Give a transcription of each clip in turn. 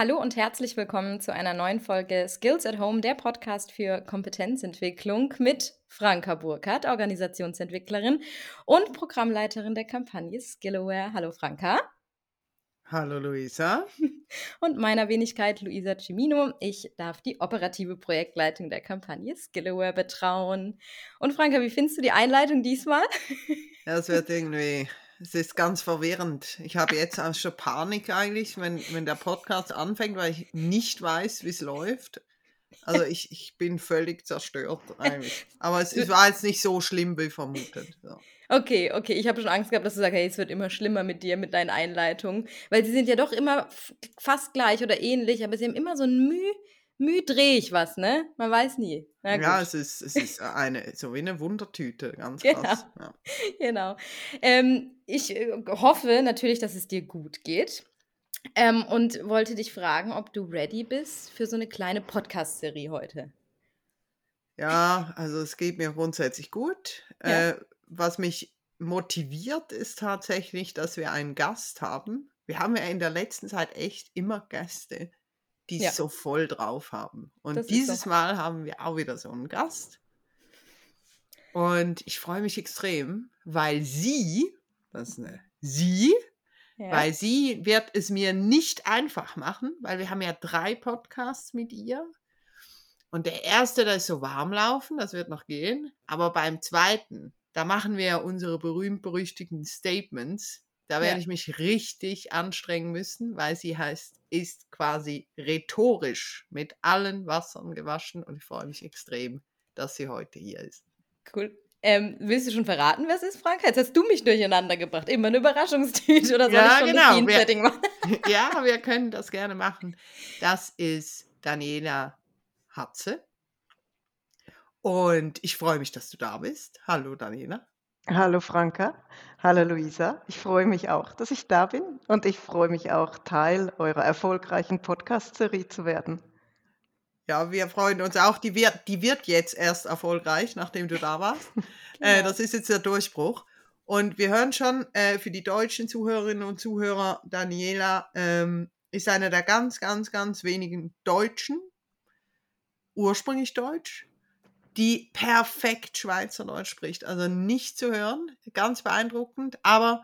Hallo und herzlich willkommen zu einer neuen Folge Skills at Home, der Podcast für Kompetenzentwicklung mit Franka Burkhardt, Organisationsentwicklerin und Programmleiterin der Kampagne Skillaware. Hallo Franka. Hallo Luisa. Und meiner Wenigkeit Luisa Cimino. Ich darf die operative Projektleitung der Kampagne Skillaware betrauen. Und Franka, wie findest du die Einleitung diesmal? Ja, es wird irgendwie es ist ganz verwirrend. Ich habe jetzt auch schon Panik eigentlich, wenn, wenn der Podcast anfängt, weil ich nicht weiß, wie es läuft. Also ich, ich bin völlig zerstört eigentlich. Aber es, es war jetzt nicht so schlimm wie vermutet. Ja. Okay, okay. Ich habe schon Angst gehabt, dass du sagst, hey, es wird immer schlimmer mit dir, mit deinen Einleitungen. Weil sie sind ja doch immer fast gleich oder ähnlich, aber sie haben immer so ein Mühe Mühe drehe ich was, ne? Man weiß nie. ja, es ist, es ist eine, so wie eine Wundertüte, ganz genau. krass. Ja. Genau. Ähm, ich äh, hoffe natürlich, dass es dir gut geht. Ähm, und wollte dich fragen, ob du ready bist für so eine kleine Podcast-Serie heute. Ja, also es geht mir grundsätzlich gut. Ja. Äh, was mich motiviert, ist tatsächlich, dass wir einen Gast haben. Wir haben ja in der letzten Zeit echt immer Gäste die ja. so voll drauf haben. Und das dieses Mal haben wir auch wieder so einen Gast. Und ich freue mich extrem, weil sie, das ist eine sie, ja. weil sie wird es mir nicht einfach machen, weil wir haben ja drei Podcasts mit ihr. Und der erste, da ist so warm laufen, das wird noch gehen. Aber beim zweiten, da machen wir unsere berühmt-berüchtigten Statements. Da werde ja. ich mich richtig anstrengen müssen, weil sie heißt ist quasi rhetorisch mit allen Wassern gewaschen und ich freue mich extrem, dass sie heute hier ist. Cool. Ähm, willst du schon verraten, was ist, Frank? Jetzt hast du mich durcheinander gebracht. Immer eine Überraschungstüte oder soll ja, ich schon genau. das Setting machen? ja, wir können das gerne machen. Das ist Daniela Hatze. Und ich freue mich, dass du da bist. Hallo, Daniela. Hallo Franka, hallo Luisa. Ich freue mich auch, dass ich da bin und ich freue mich auch, Teil eurer erfolgreichen Podcast-Serie zu werden. Ja, wir freuen uns auch. Die wird, die wird jetzt erst erfolgreich, nachdem du da warst. äh, genau. das ist jetzt der Durchbruch. Und wir hören schon äh, für die deutschen Zuhörerinnen und Zuhörer, Daniela ähm, ist eine der ganz, ganz, ganz wenigen Deutschen, ursprünglich deutsch, die perfekt Schweizerdeutsch spricht. Also nicht zu hören, ganz beeindruckend, aber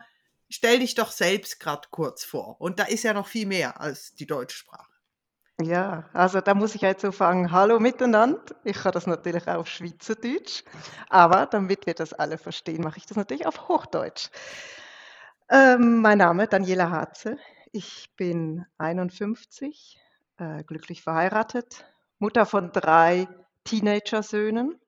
stell dich doch selbst gerade kurz vor. Und da ist ja noch viel mehr als die deutsche Sprache. Ja, also da muss ich jetzt so fangen, hallo miteinander. Ich kann das natürlich auch auf Schweizerdeutsch, aber damit wir das alle verstehen, mache ich das natürlich auf Hochdeutsch. Ähm, mein Name ist Daniela Harze. Ich bin 51, äh, glücklich verheiratet, Mutter von drei Teenager-Söhnen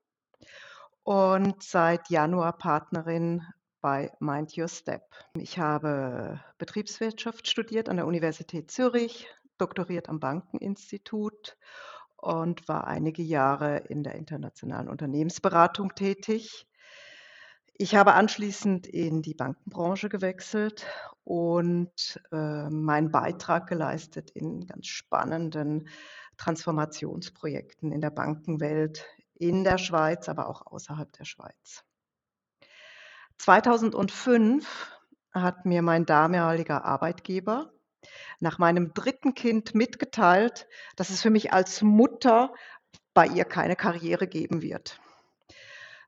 und seit Januar Partnerin bei Mind Your Step. Ich habe Betriebswirtschaft studiert an der Universität Zürich, doktoriert am Bankeninstitut und war einige Jahre in der internationalen Unternehmensberatung tätig. Ich habe anschließend in die Bankenbranche gewechselt und äh, meinen Beitrag geleistet in ganz spannenden Transformationsprojekten in der Bankenwelt in der Schweiz, aber auch außerhalb der Schweiz. 2005 hat mir mein damaliger Arbeitgeber nach meinem dritten Kind mitgeteilt, dass es für mich als Mutter bei ihr keine Karriere geben wird.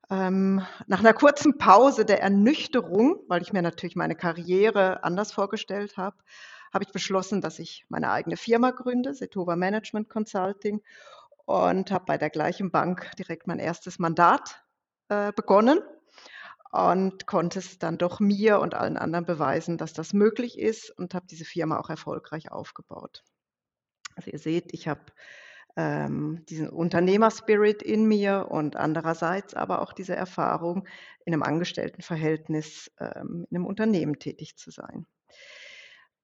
Ähm, nach einer kurzen Pause der Ernüchterung, weil ich mir natürlich meine Karriere anders vorgestellt habe, habe ich beschlossen, dass ich meine eigene Firma gründe, Setova Management Consulting, und habe bei der gleichen Bank direkt mein erstes Mandat äh, begonnen und konnte es dann doch mir und allen anderen beweisen, dass das möglich ist und habe diese Firma auch erfolgreich aufgebaut. Also ihr seht, ich habe ähm, diesen Unternehmerspirit in mir und andererseits aber auch diese Erfahrung, in einem Angestelltenverhältnis ähm, in einem Unternehmen tätig zu sein.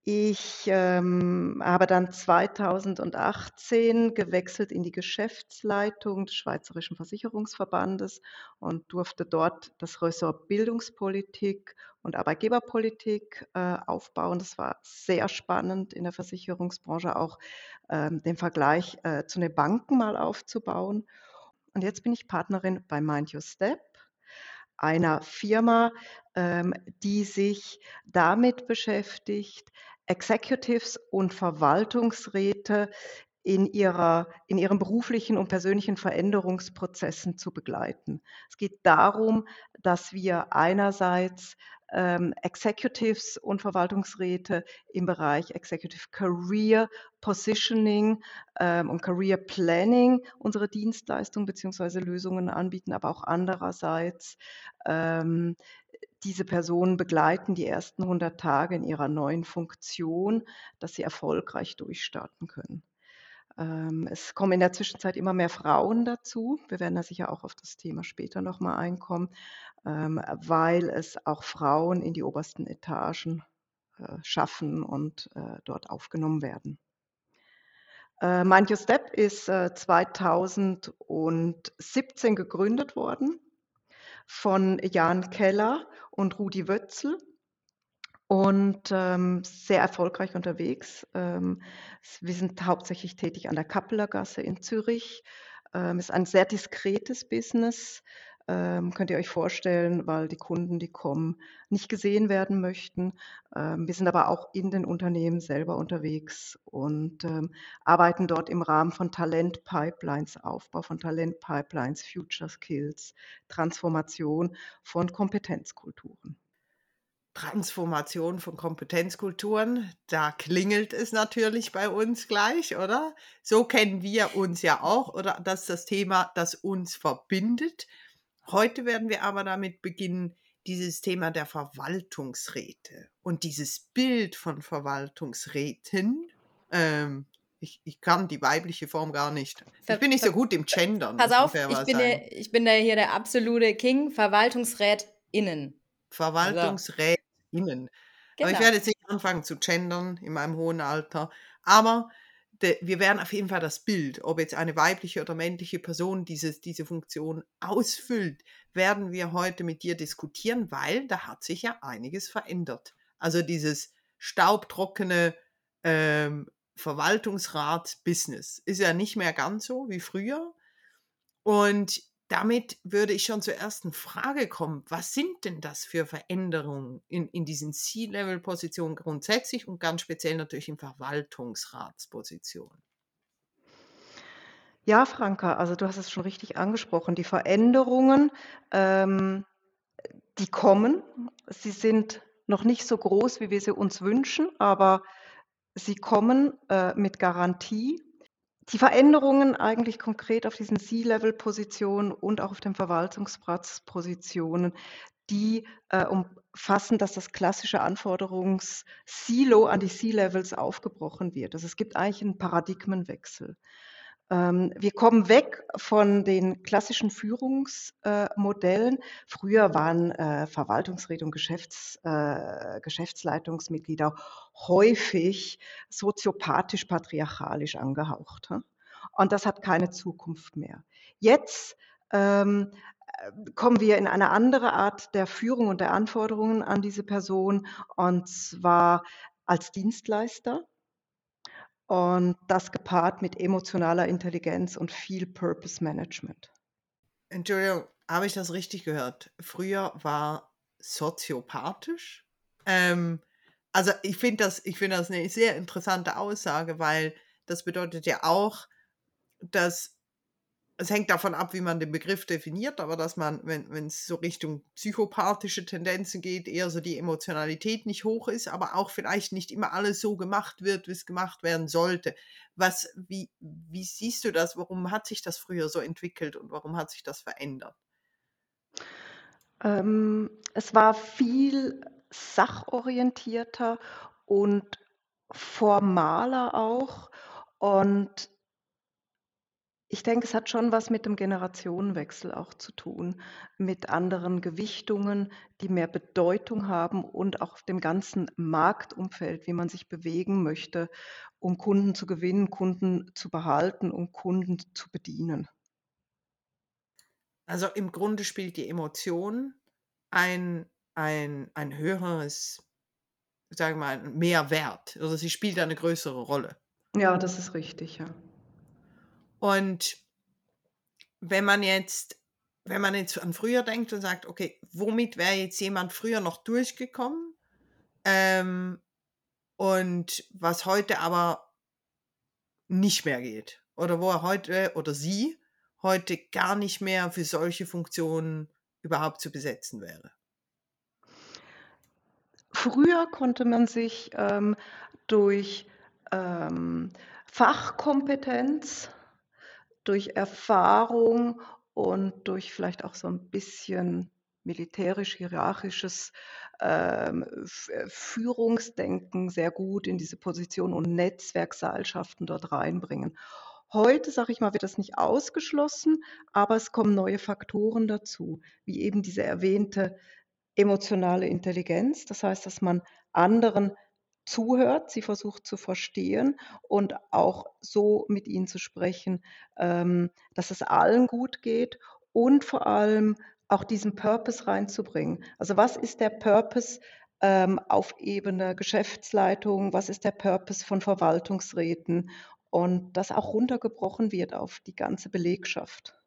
Ich ähm, habe dann 2018 gewechselt in die Geschäftsleitung des Schweizerischen Versicherungsverbandes und durfte dort das Ressort Bildungspolitik und Arbeitgeberpolitik äh, aufbauen. Das war sehr spannend in der Versicherungsbranche auch ähm, den Vergleich äh, zu den Banken mal aufzubauen. Und jetzt bin ich Partnerin bei Mind Your Step einer Firma, ähm, die sich damit beschäftigt, Executives und Verwaltungsräte in, ihrer, in ihren beruflichen und persönlichen Veränderungsprozessen zu begleiten. Es geht darum, dass wir einerseits ähm, Executives und Verwaltungsräte im Bereich Executive Career Positioning ähm, und Career Planning unsere Dienstleistungen bzw. Lösungen anbieten, aber auch andererseits ähm, diese Personen begleiten die ersten 100 Tage in ihrer neuen Funktion, dass sie erfolgreich durchstarten können. Ähm, es kommen in der Zwischenzeit immer mehr Frauen dazu. Wir werden da sicher auch auf das Thema später nochmal einkommen, ähm, weil es auch Frauen in die obersten Etagen äh, schaffen und äh, dort aufgenommen werden. Äh, Mind Your Step ist 2017 gegründet worden von Jan Keller und Rudi Wötzel und ähm, sehr erfolgreich unterwegs. Ähm, wir sind hauptsächlich tätig an der Kappeler Gasse in Zürich. Ähm, ist ein sehr diskretes Business. Ähm, könnt ihr euch vorstellen, weil die Kunden, die kommen, nicht gesehen werden möchten. Ähm, wir sind aber auch in den Unternehmen selber unterwegs und ähm, arbeiten dort im Rahmen von Talent-Pipelines, Aufbau von Talent-Pipelines, Future Skills, Transformation von Kompetenzkulturen. Transformation von Kompetenzkulturen, da klingelt es natürlich bei uns gleich, oder? So kennen wir uns ja auch, oder das ist das Thema, das uns verbindet. Heute werden wir aber damit beginnen, dieses Thema der Verwaltungsräte und dieses Bild von Verwaltungsräten. Ähm, ich, ich, kann die weibliche Form gar nicht. Ich bin nicht so gut im Gendern. Pass auf, ich bin, der, ich bin der hier der absolute King, Verwaltungsrätinnen. Verwaltungsräte innen. Genau. Aber ich genau. werde jetzt nicht anfangen zu gendern in meinem hohen Alter. Aber de, wir werden auf jeden Fall das Bild, ob jetzt eine weibliche oder männliche Person dieses, diese Funktion ausfüllt, werden wir heute mit dir diskutieren, weil da hat sich ja einiges verändert. Also dieses staubtrockene ähm, Verwaltungsrat-Business ist ja nicht mehr ganz so wie früher. Und damit würde ich schon zur ersten Frage kommen. Was sind denn das für Veränderungen in, in diesen C-Level-Positionen grundsätzlich und ganz speziell natürlich in Verwaltungsratspositionen? Ja, Franka, also du hast es schon richtig angesprochen. Die Veränderungen, ähm, die kommen. Sie sind noch nicht so groß, wie wir sie uns wünschen, aber sie kommen äh, mit Garantie. Die Veränderungen eigentlich konkret auf diesen C-Level-Positionen und auch auf den Verwaltungsplatzpositionen, die äh, umfassen, dass das klassische Anforderungssilo an die C-Levels aufgebrochen wird. Also es gibt eigentlich einen Paradigmenwechsel. Ähm, wir kommen weg von den klassischen Führungsmodellen. Früher waren äh, Verwaltungsräte und Geschäfts, äh, Geschäftsleitungsmitglieder häufig soziopathisch-patriarchalisch angehaucht. Und das hat keine Zukunft mehr. Jetzt ähm, kommen wir in eine andere Art der Führung und der Anforderungen an diese Person, und zwar als Dienstleister und das gepaart mit emotionaler Intelligenz und viel Purpose Management. Entschuldigung, habe ich das richtig gehört? Früher war soziopathisch? Ähm, also ich finde das, find das eine sehr interessante Aussage, weil das bedeutet ja auch, dass es hängt davon ab, wie man den Begriff definiert, aber dass man, wenn es so Richtung psychopathische Tendenzen geht, eher so die Emotionalität nicht hoch ist, aber auch vielleicht nicht immer alles so gemacht wird, wie es gemacht werden sollte. Was, wie, wie siehst du das? Warum hat sich das früher so entwickelt und warum hat sich das verändert? Ähm, es war viel sachorientierter und formaler auch. Und ich denke, es hat schon was mit dem Generationenwechsel auch zu tun, mit anderen Gewichtungen, die mehr Bedeutung haben und auch dem ganzen Marktumfeld, wie man sich bewegen möchte, um Kunden zu gewinnen, Kunden zu behalten und Kunden zu bedienen. Also im Grunde spielt die Emotion ein, ein, ein höheres, sagen wir mal, Mehrwert. Also sie spielt eine größere Rolle. Ja, das ist richtig, ja. Und wenn man jetzt, wenn man jetzt an früher denkt und sagt, okay, womit wäre jetzt jemand früher noch durchgekommen? Ähm, und was heute aber nicht mehr geht. Oder wo er heute oder sie heute gar nicht mehr für solche Funktionen überhaupt zu besetzen wäre. Früher konnte man sich ähm, durch ähm, Fachkompetenz, durch Erfahrung und durch vielleicht auch so ein bisschen militärisch-hierarchisches ähm, äh, Führungsdenken sehr gut in diese Position und Netzwerkseilschaften dort reinbringen. Heute, sage ich mal, wird das nicht ausgeschlossen, aber es kommen neue Faktoren dazu, wie eben diese erwähnte emotionale Intelligenz. Das heißt, dass man anderen zuhört, sie versucht zu verstehen und auch so mit ihnen zu sprechen, ähm, dass es allen gut geht und vor allem auch diesen Purpose reinzubringen. Also was ist der Purpose ähm, auf Ebene Geschäftsleitung? Was ist der Purpose von Verwaltungsräten? Und das auch runtergebrochen wird auf die ganze Belegschaft.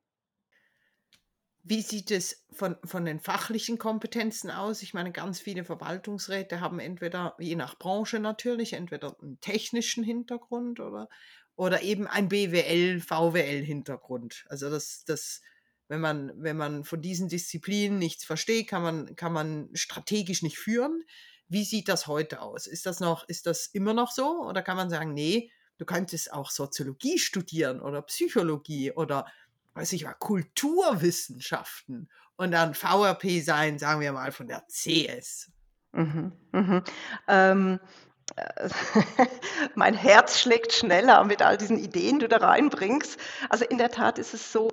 Wie sieht es von, von den fachlichen Kompetenzen aus? Ich meine, ganz viele Verwaltungsräte haben entweder, je nach Branche natürlich, entweder einen technischen Hintergrund oder, oder eben ein BWL, VWL-Hintergrund. Also das, das, wenn man, wenn man von diesen Disziplinen nichts versteht, kann man, kann man strategisch nicht führen. Wie sieht das heute aus? Ist das noch, ist das immer noch so? Oder kann man sagen, nee, du könntest auch Soziologie studieren oder Psychologie oder weiß ich mal, Kulturwissenschaften und dann VRP sein, sagen wir mal, von der CS. Mhm, mhm. Ähm, äh, mein Herz schlägt schneller mit all diesen Ideen, die du da reinbringst. Also in der Tat ist es so,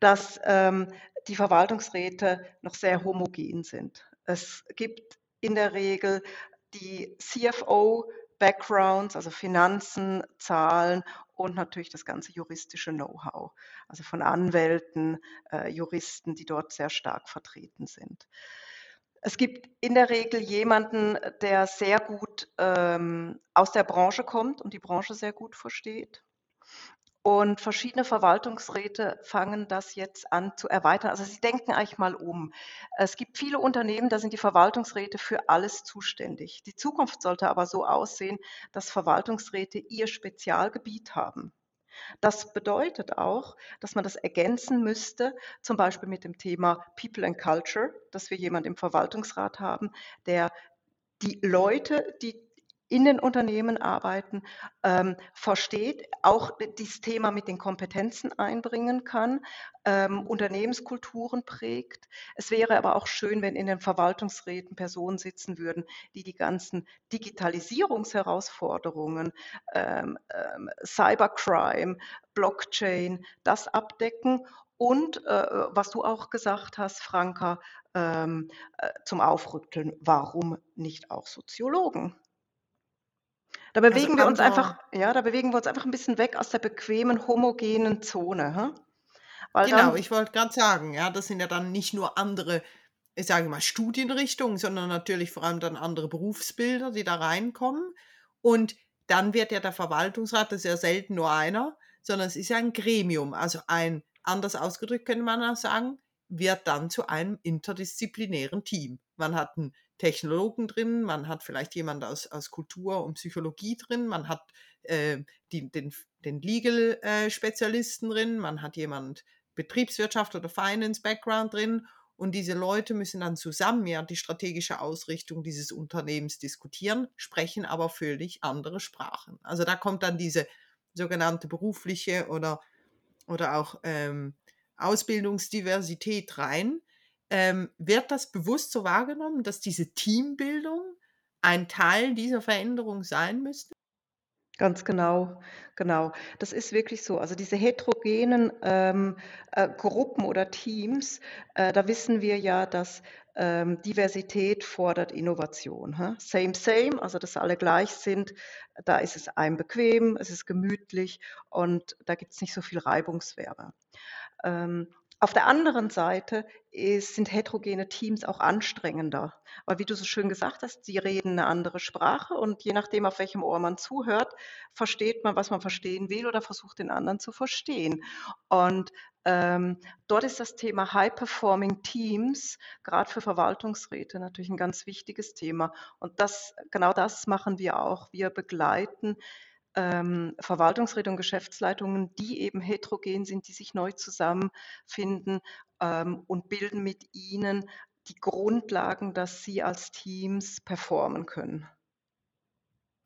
dass ähm, die Verwaltungsräte noch sehr homogen sind. Es gibt in der Regel die CFO, Backgrounds, also Finanzen, Zahlen und natürlich das ganze juristische Know-how, also von Anwälten, äh, Juristen, die dort sehr stark vertreten sind. Es gibt in der Regel jemanden, der sehr gut ähm, aus der Branche kommt und die Branche sehr gut versteht. Und verschiedene Verwaltungsräte fangen das jetzt an zu erweitern. Also sie denken eigentlich mal um. Es gibt viele Unternehmen, da sind die Verwaltungsräte für alles zuständig. Die Zukunft sollte aber so aussehen, dass Verwaltungsräte ihr Spezialgebiet haben. Das bedeutet auch, dass man das ergänzen müsste, zum Beispiel mit dem Thema People and Culture, dass wir jemanden im Verwaltungsrat haben, der die Leute, die in den Unternehmen arbeiten, ähm, versteht, auch dieses Thema mit den Kompetenzen einbringen kann, ähm, Unternehmenskulturen prägt. Es wäre aber auch schön, wenn in den Verwaltungsräten Personen sitzen würden, die die ganzen Digitalisierungsherausforderungen, ähm, ähm Cybercrime, Blockchain, das abdecken und äh, was du auch gesagt hast, Franka, ähm, äh, zum Aufrütteln, warum nicht auch Soziologen? Da bewegen also wir uns einfach, ja, da bewegen wir uns einfach ein bisschen weg aus der bequemen, homogenen Zone. Hm? genau, dann, ich wollte gerade sagen, ja, das sind ja dann nicht nur andere, ich sage mal, Studienrichtungen, sondern natürlich vor allem dann andere Berufsbilder, die da reinkommen. Und dann wird ja der Verwaltungsrat, das ist ja selten nur einer, sondern es ist ja ein Gremium, also ein, anders ausgedrückt könnte man auch sagen, wird dann zu einem interdisziplinären Team. Man hat einen Technologen drin, man hat vielleicht jemand aus, aus Kultur und Psychologie drin, man hat äh, die, den, den Legal-Spezialisten äh, drin, man hat jemand Betriebswirtschaft oder Finance-Background drin und diese Leute müssen dann zusammen ja die strategische Ausrichtung dieses Unternehmens diskutieren, sprechen aber völlig andere Sprachen. Also da kommt dann diese sogenannte berufliche oder, oder auch ähm, Ausbildungsdiversität rein, ähm, wird das bewusst so wahrgenommen, dass diese Teambildung ein Teil dieser Veränderung sein müsste? Ganz genau, genau. Das ist wirklich so. Also diese heterogenen ähm, äh, Gruppen oder Teams, äh, da wissen wir ja, dass ähm, Diversität fordert Innovation. Hä? Same, same, also dass alle gleich sind. Da ist es einem bequem, es ist gemütlich und da gibt es nicht so viel Reibungswärme. Ähm, Auf der anderen Seite ist, sind heterogene Teams auch anstrengender. Weil wie du so schön gesagt hast, sie reden eine andere Sprache und je nachdem, auf welchem Ohr man zuhört, versteht man, was man verstehen will oder versucht den anderen zu verstehen. Und ähm, dort ist das Thema High-Performing Teams, gerade für Verwaltungsräte, natürlich ein ganz wichtiges Thema. Und das, genau das machen wir auch. Wir begleiten ähm, Verwaltungsräte und Geschäftsleitungen, die eben heterogen sind, die sich neu zusammenfinden ähm, und bilden mit ihnen die Grundlagen, dass sie als Teams performen können.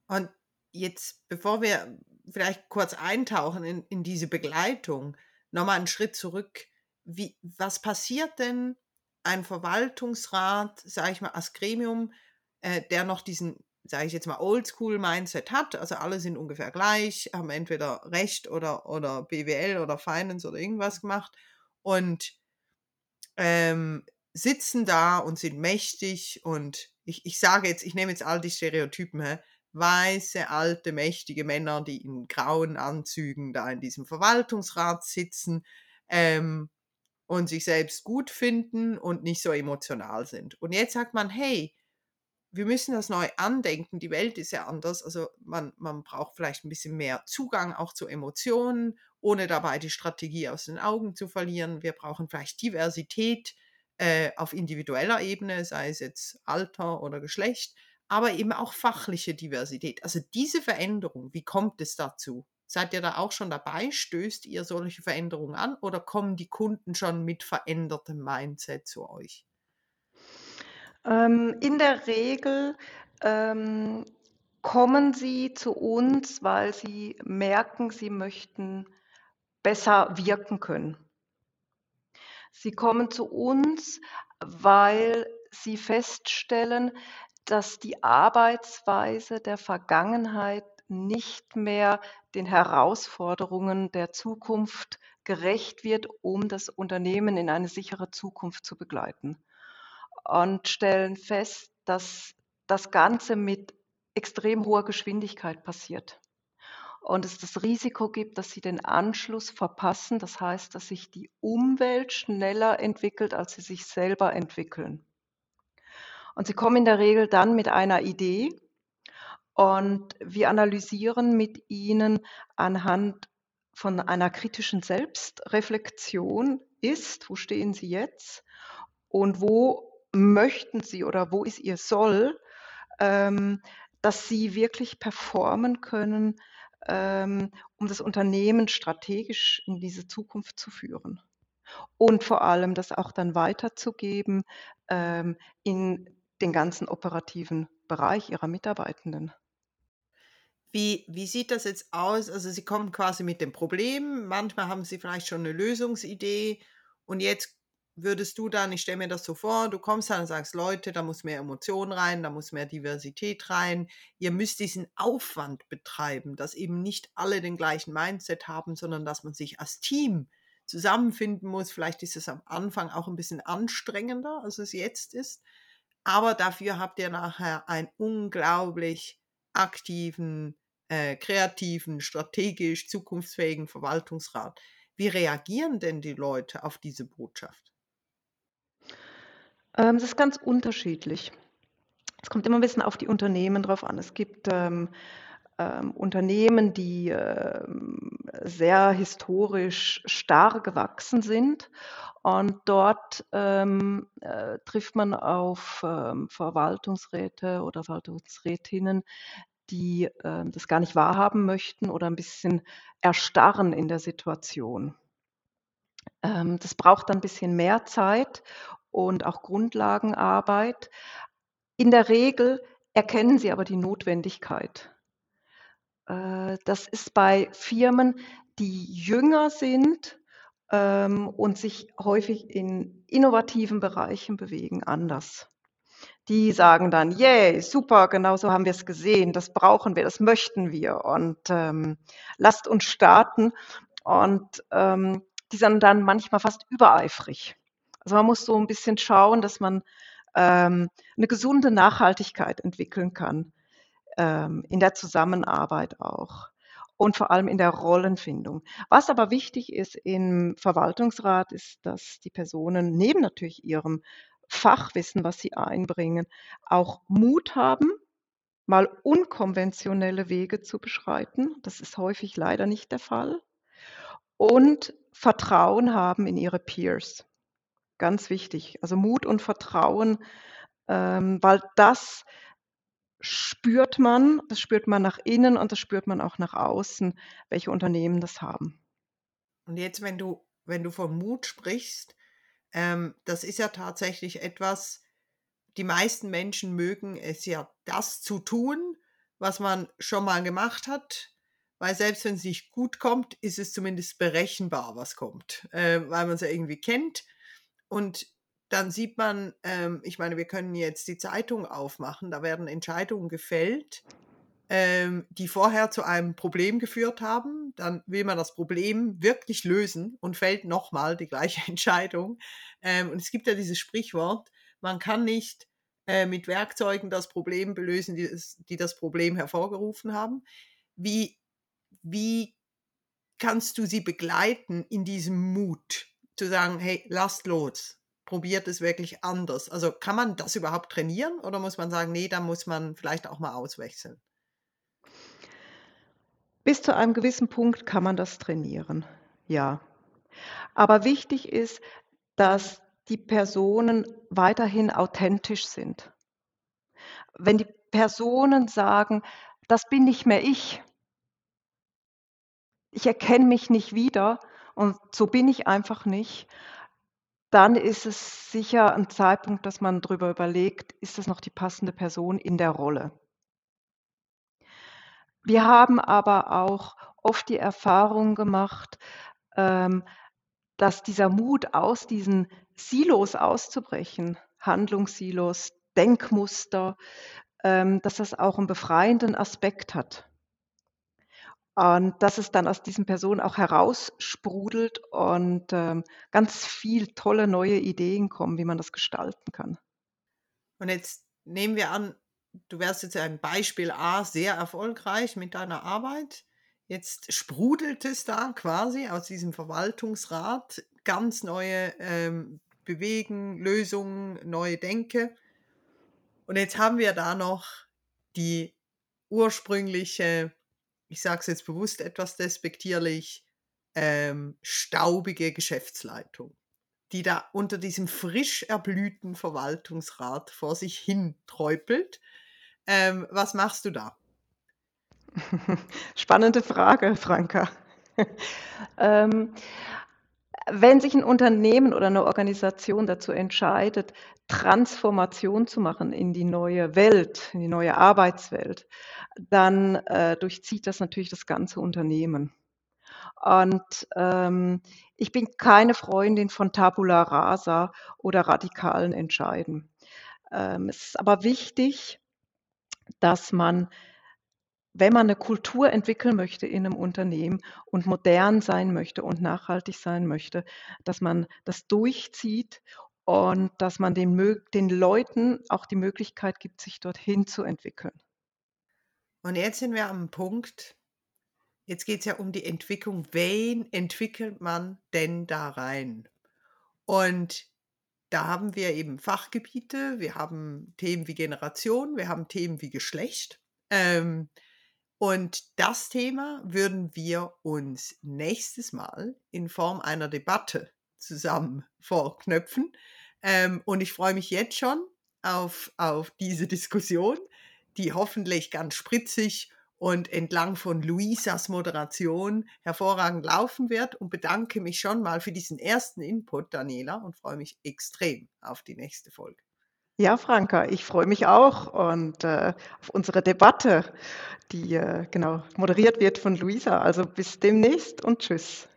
Und jetzt, bevor wir vielleicht kurz eintauchen in, in diese Begleitung, nochmal einen Schritt zurück. Wie, was passiert denn ein Verwaltungsrat, sage ich mal, als Gremium, äh, der noch diesen sage ich jetzt mal, Oldschool-Mindset hat, also alle sind ungefähr gleich, haben entweder Recht oder, oder BWL oder Finance oder irgendwas gemacht und ähm, sitzen da und sind mächtig und ich, ich sage jetzt, ich nehme jetzt all die Stereotypen, hä? weiße, alte, mächtige Männer, die in grauen Anzügen da in diesem Verwaltungsrat sitzen ähm, und sich selbst gut finden und nicht so emotional sind. Und jetzt sagt man, hey, wir müssen das neu andenken. Die Welt ist ja anders. Also man, man braucht vielleicht ein bisschen mehr Zugang auch zu Emotionen, ohne dabei die Strategie aus den Augen zu verlieren. Wir brauchen vielleicht Diversität äh, auf individueller Ebene, sei es jetzt Alter oder Geschlecht, aber eben auch fachliche Diversität. Also diese Veränderung, wie kommt es dazu? Seid ihr da auch schon dabei? Stößt ihr solche Veränderungen an oder kommen die Kunden schon mit verändertem Mindset zu euch? Ähm, in der Regel ähm, kommen sie zu uns, weil sie merken, sie möchten besser wirken können. Sie kommen zu uns, weil sie feststellen, dass die Arbeitsweise der Vergangenheit nicht mehr den Herausforderungen der Zukunft gerecht wird, um das Unternehmen in eine sichere Zukunft zu begleiten und stellen fest, dass das Ganze mit extrem hoher Geschwindigkeit passiert und es das Risiko gibt, dass sie den Anschluss verpassen. Das heißt, dass sich die Umwelt schneller entwickelt, als sie sich selber entwickeln. Und sie kommen in der Regel dann mit einer Idee und wir analysieren mit ihnen anhand von einer kritischen Selbstreflexion ist, wo stehen sie jetzt und wo möchten sie oder wo ist ihr Soll, ähm, dass sie wirklich performen können, ähm, um das Unternehmen strategisch in diese Zukunft zu führen. Und vor allem das auch dann weiterzugeben ähm, in den ganzen operativen Bereich ihrer Mitarbeitenden. Wie, wie sieht das jetzt aus? Also Sie kommen quasi mit dem Problem, manchmal haben Sie vielleicht schon eine Lösungsidee und jetzt würdest du dann, ich stelle mir das so vor, du kommst dann und sagst, Leute, da muss mehr Emotion rein, da muss mehr Diversität rein, ihr müsst diesen Aufwand betreiben, dass eben nicht alle den gleichen Mindset haben, sondern dass man sich als Team zusammenfinden muss. Vielleicht ist es am Anfang auch ein bisschen anstrengender, als es jetzt ist, aber dafür habt ihr nachher einen unglaublich aktiven, äh, kreativen, strategisch zukunftsfähigen Verwaltungsrat. Wie reagieren denn die Leute auf diese Botschaft? Ähm, das ist ganz unterschiedlich. Es kommt immer ein bisschen auf die Unternehmen drauf an. Es gibt ähm, ähm, Unternehmen, die ähm, sehr historisch starr gewachsen sind. Und dort ähm, äh, trifft man auf ähm, Verwaltungsräte oder Verwaltungsrätinnen, die äh, das gar nicht wahrhaben möchten oder ein bisschen erstarren in der Situation. Ähm, das braucht dann ein bisschen mehr Zeit und auch Grundlagenarbeit. In der Regel erkennen sie aber die Notwendigkeit. Äh, das ist bei Firmen, die jünger sind ähm, und sich häufig in innovativen Bereichen bewegen, anders. Die sagen dann, yay, super, genau so haben wir es gesehen, das brauchen wir, das möchten wir und ähm, lasst uns starten. Und ähm, die sind dann manchmal fast übereifrig. Also man muss so ein bisschen schauen, dass man ähm, eine gesunde Nachhaltigkeit entwickeln kann ähm, in der Zusammenarbeit auch. und vor allem in der Rollenfindung. Was aber wichtig ist im Verwaltungsrat, ist, dass die Personen neben natürlich ihrem Fachwissen, was sie einbringen, auch Mut haben, mal unkonventionelle Wege zu beschreiten. Das ist häufig leider nicht der Fall. Und Vertrauen haben in ihre Peers. Ganz wichtig. Also Mut und Vertrauen, ähm, weil das spürt man, das spürt man nach innen und das spürt man auch nach außen, welche Unternehmen das haben. Und jetzt, wenn du, wenn du von Mut sprichst, ähm, das ist ja tatsächlich etwas, die meisten Menschen mögen es ja, das zu tun, was man schon mal gemacht hat, weil selbst wenn es nicht gut kommt, ist es zumindest berechenbar, was kommt, äh, weil man es ja irgendwie kennt. Und dann sieht man, ähm, ich meine, wir können jetzt die Zeitung aufmachen, da werden Entscheidungen gefällt, ähm, die vorher zu einem Problem geführt haben. Dann will man das Problem wirklich lösen und fällt nochmal die gleiche Entscheidung. Ähm, und es gibt ja dieses Sprichwort, man kann nicht äh, mit Werkzeugen das Problem belösen, die, die das Problem hervorgerufen haben. Wie, wie kannst du sie begleiten in diesem Mut, zu sagen, hey, lasst los, probiert es wirklich anders. Also kann man das überhaupt trainieren oder muss man sagen, nee, da muss man vielleicht auch mal auswechseln? Bis zu einem gewissen Punkt kann man das trainieren, ja. Aber wichtig ist, dass die Personen weiterhin authentisch sind. Wenn die Personen sagen, das bin nicht mehr ich, ich erkenne mich nicht wieder und so bin ich einfach nicht, dann ist es sicher ein Zeitpunkt, dass man darüber überlegt, ist das noch die passende Person in der Rolle? Wir haben aber auch oft die Erfahrung gemacht, ähm, dass dieser Mut, aus diesen Silos auszubrechen, Handlungssilos, Denkmuster, ähm, dass das auch einen befreienden Aspekt hat. Und dass es dann aus diesen Personen auch heraussprudelt und ähm, ganz viel tolle neue Ideen kommen, wie man das gestalten kann. Und jetzt nehmen wir an, du wärst jetzt ein Beispiel A sehr erfolgreich mit deiner Arbeit. Jetzt sprudelt es da quasi aus diesem Verwaltungsrat ganz neue ähm, Bewegen, Lösungen, neue Denke. Und jetzt haben wir da noch die ursprüngliche, ich sage es jetzt bewusst etwas despektierlich, ähm, staubige Geschäftsleitung, die da unter diesem frisch erblühten Verwaltungsrat vor sich hin träupelt. Ähm, was machst du da? Spannende Frage, Franka. ähm, wenn sich ein Unternehmen oder eine Organisation dazu entscheidet, Transformation zu machen in die neue Welt, in die neue Arbeitswelt, dann äh, durchzieht das natürlich das ganze Unternehmen. Und ähm, ich bin keine Freundin von Tabula Rasa oder radikalen Entscheiden. Ähm, es ist aber wichtig, dass man wenn man eine Kultur entwickeln möchte in einem Unternehmen und modern sein möchte und nachhaltig sein möchte, dass man das durchzieht und dass man den, den Leuten auch die Möglichkeit gibt, sich dorthin zu entwickeln. Und jetzt sind wir am Punkt, jetzt geht es ja um die Entwicklung. Wen entwickelt man denn da rein? Und da haben wir eben Fachgebiete, wir haben Themen wie Generation, wir haben Themen wie Geschlecht. Ähm, und das Thema würden wir uns nächstes Mal in Form einer Debatte zusammen vorknöpfen. Ähm, und ich freue mich jetzt schon auf, auf diese Diskussion, die hoffentlich ganz spritzig und entlang von Luisas Moderation hervorragend laufen wird und bedanke mich schon mal für diesen ersten Input, Daniela, und freue mich extrem auf die nächste Folge. Ja, Franka, ich freue mich auch und äh, auf unsere Debatte, die äh, genau moderiert wird von Luisa. Also bis demnächst und tschüss.